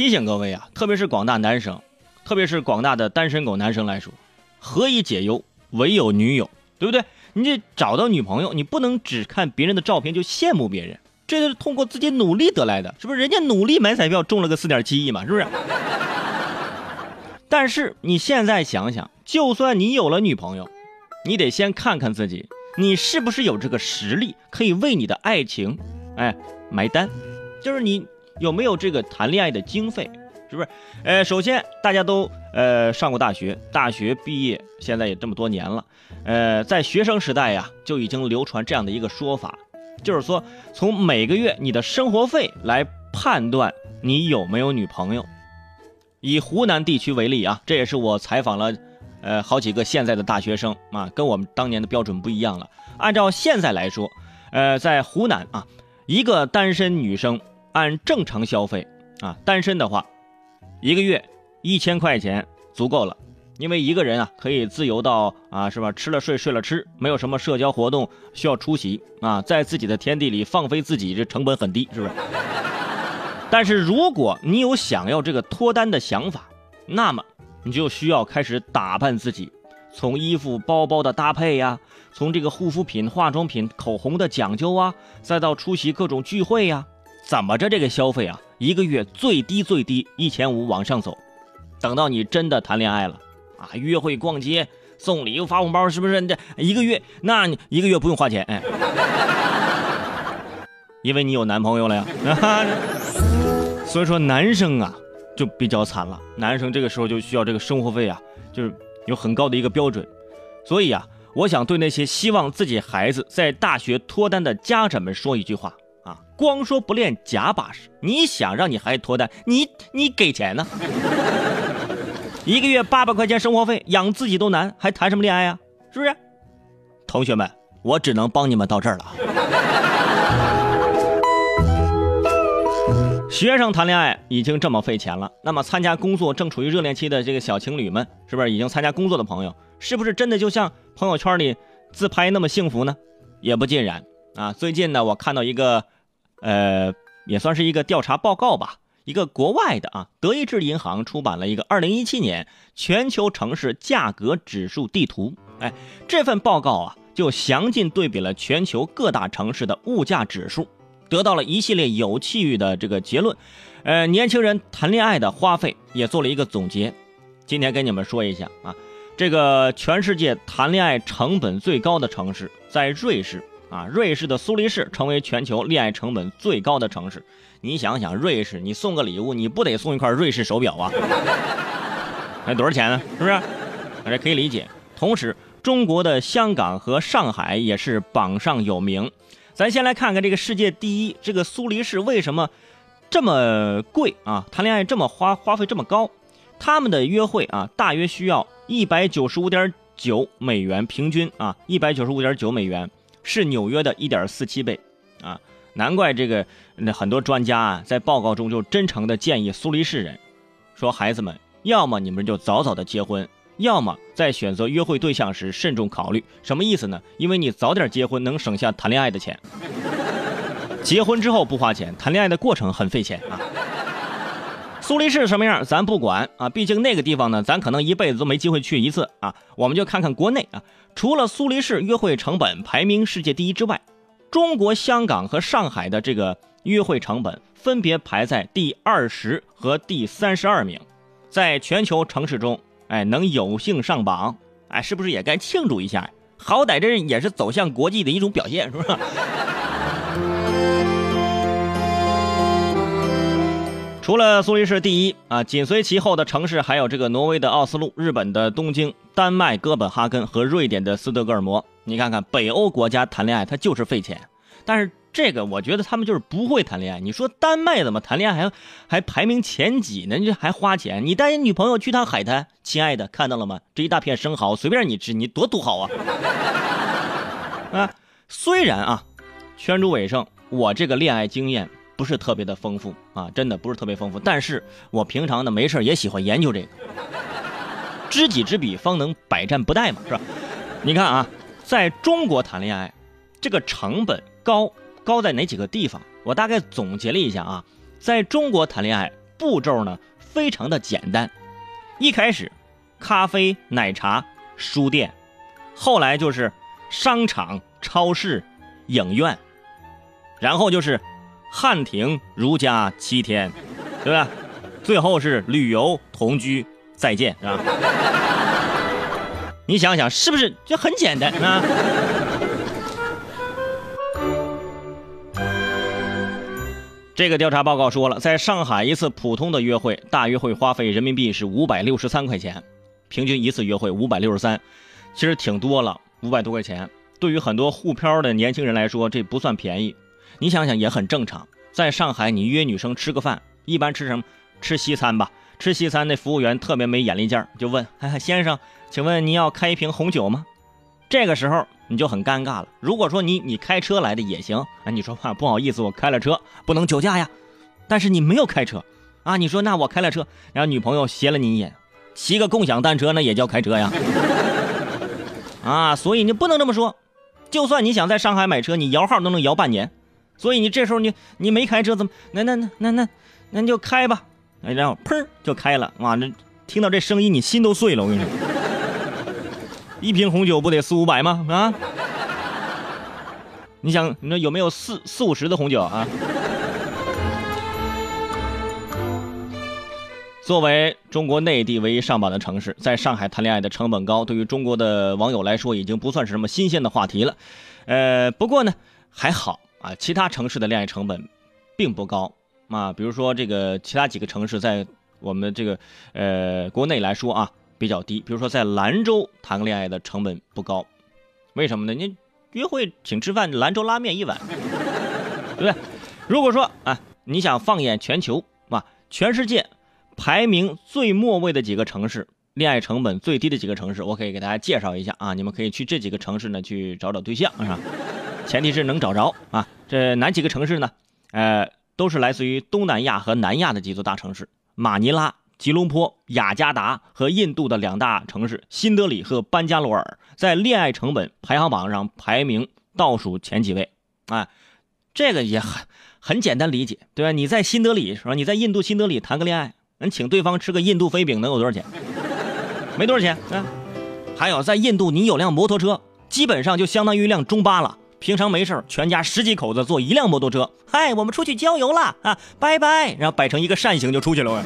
提醒各位啊，特别是广大男生，特别是广大的单身狗男生来说，何以解忧，唯有女友，对不对？你这找到女朋友，你不能只看别人的照片就羡慕别人，这是通过自己努力得来的，是不是？人家努力买彩票中了个四点七亿嘛，是不是？但是你现在想想，就算你有了女朋友，你得先看看自己，你是不是有这个实力可以为你的爱情，哎，买单？就是你有没有这个谈恋爱的经费，是不是？呃，首先大家都呃上过大学，大学毕业现在也这么多年了，呃，在学生时代呀就已经流传这样的一个说法，就是说从每个月你的生活费来判断你有没有女朋友。以湖南地区为例啊，这也是我采访了，呃，好几个现在的大学生啊，跟我们当年的标准不一样了。按照现在来说，呃，在湖南啊，一个单身女生按正常消费啊，单身的话，一个月一千块钱足够了，因为一个人啊可以自由到啊，是吧？吃了睡，睡了吃，没有什么社交活动需要出席啊，在自己的天地里放飞自己，这成本很低，是不是？但是如果你有想要这个脱单的想法，那么你就需要开始打扮自己，从衣服、包包的搭配呀，从这个护肤品、化妆品、口红的讲究啊，再到出席各种聚会呀，怎么着这个消费啊，一个月最低最低一千五往上走。等到你真的谈恋爱了啊，约会、逛街、送礼物、发红包，是不是？这一个月，那你一个月不用花钱，哎，因为你有男朋友了呀。所以说男生啊就比较惨了，男生这个时候就需要这个生活费啊，就是有很高的一个标准。所以啊，我想对那些希望自己孩子在大学脱单的家长们说一句话：光说不练假把式，你想让你孩子脱单，你你给钱呢？一个月八百块钱生活费养自己都难，还谈什么恋爱啊？是不是？同学们，我只能帮你们到这儿了。学生谈恋爱已经这么费钱了，那么参加工作正处于热恋期的这个小情侣们，是不是已经参加工作的朋友，是不是真的就像朋友圈里自拍那么幸福呢？也不尽然啊。最近呢，我看到一个，呃，也算是一个调查报告吧，一个国外的啊，德意志银行出版了一个二零一七年全球城市价格指数地图。哎，这份报告啊，就详尽对比了全球各大城市的物价指数。得到了一系列有趣的这个结论，呃，年轻人谈恋爱的花费也做了一个总结。今天跟你们说一下啊，这个全世界谈恋爱成本最高的城市在瑞士啊，瑞士的苏黎世成为全球恋爱成本最高的城市。你想想，瑞士你送个礼物，你不得送一块瑞士手表啊？那多少钱呢？是不是？这可以理解。同时，中国的香港和上海也是榜上有名。咱先来看看这个世界第一，这个苏黎世为什么这么贵啊？谈恋爱这么花花费这么高，他们的约会啊，大约需要一百九十五点九美元，平均啊，一百九十五点九美元是纽约的一点四七倍啊！难怪这个那很多专家啊，在报告中就真诚的建议苏黎世人说：孩子们，要么你们就早早的结婚。要么在选择约会对象时慎重考虑，什么意思呢？因为你早点结婚能省下谈恋爱的钱。结婚之后不花钱，谈恋爱的过程很费钱啊。苏黎世什么样咱不管啊，毕竟那个地方呢，咱可能一辈子都没机会去一次啊。我们就看看国内啊，除了苏黎世约会成本排名世界第一之外，中国香港和上海的这个约会成本分别排在第二十和第三十二名，在全球城市中。哎，能有幸上榜，哎，是不是也该庆祝一下？好歹这也是走向国际的一种表现，是不除了苏黎世第一啊，紧随其后的城市还有这个挪威的奥斯陆、日本的东京、丹麦哥本哈根和瑞典的斯德哥尔摩。你看看北欧国家谈恋爱，它就是费钱，但是。这个我觉得他们就是不会谈恋爱。你说丹麦怎么谈恋爱还还排名前几呢？你还花钱？你带女朋友去趟海滩，亲爱的，看到了吗？这一大片生蚝随便你吃，你多土豪啊！啊，虽然啊，圈主尾声，我这个恋爱经验不是特别的丰富啊，真的不是特别丰富。但是我平常呢没事也喜欢研究这个，知己知彼，方能百战不殆嘛，是吧？你看啊，在中国谈恋爱，这个成本高。高在哪几个地方？我大概总结了一下啊，在中国谈恋爱，步骤呢非常的简单，一开始咖啡、奶茶、书店，后来就是商场、超市、影院，然后就是汉庭、如家七天，对吧？最后是旅游、同居、再见，是吧？你想想，是不是就很简单啊？这个调查报告说了，在上海一次普通的约会，大约会花费人民币是五百六十三块钱，平均一次约会五百六十三，其实挺多了，五百多块钱，对于很多沪漂的年轻人来说，这不算便宜。你想想也很正常，在上海你约女生吃个饭，一般吃什么？吃西餐吧。吃西餐那服务员特别没眼力劲儿，就问：“ 先生，请问您要开一瓶红酒吗？”这个时候你就很尴尬了。如果说你你开车来的也行啊，你说话不好意思，我开了车不能酒驾呀。但是你没有开车啊，你说那我开了车，然后女朋友斜了你一眼，骑个共享单车那也叫开车呀？啊，所以你不能这么说。就算你想在上海买车，你摇号都能摇半年。所以你这时候你你没开车怎么？那那那那那那就开吧。哎，然后砰就开了，哇！这听到这声音，你心都碎了。我跟你说，一瓶红酒不得四五百吗？啊？你想，你说有没有四四五十的红酒啊？作为中国内地唯一上榜的城市，在上海谈恋爱的成本高，对于中国的网友来说，已经不算是什么新鲜的话题了。呃，不过呢，还好啊，其他城市的恋爱成本并不高。啊，比如说这个其他几个城市，在我们这个呃国内来说啊比较低。比如说在兰州谈个恋爱的成本不高，为什么呢？你约会请吃饭，兰州拉面一碗，对不对？如果说啊，你想放眼全球啊，全世界排名最末位的几个城市，恋爱成本最低的几个城市，我可以给大家介绍一下啊，你们可以去这几个城市呢去找找对象，是吧？前提是能找着啊。这哪几个城市呢？呃。都是来自于东南亚和南亚的几座大城市：马尼拉、吉隆坡、雅加达和印度的两大城市新德里和班加罗尔，在恋爱成本排行榜上排名倒数前几位。啊，这个也很很简单理解，对吧？你在新德里是吧？你在印度新德里谈个恋爱，能请对方吃个印度飞饼能有多少钱？没多少钱啊。还有在印度，你有辆摩托车，基本上就相当于一辆中巴了。平常没事全家十几口子坐一辆摩托车，嗨，我们出去郊游了啊，拜拜，然后摆成一个扇形就出去了。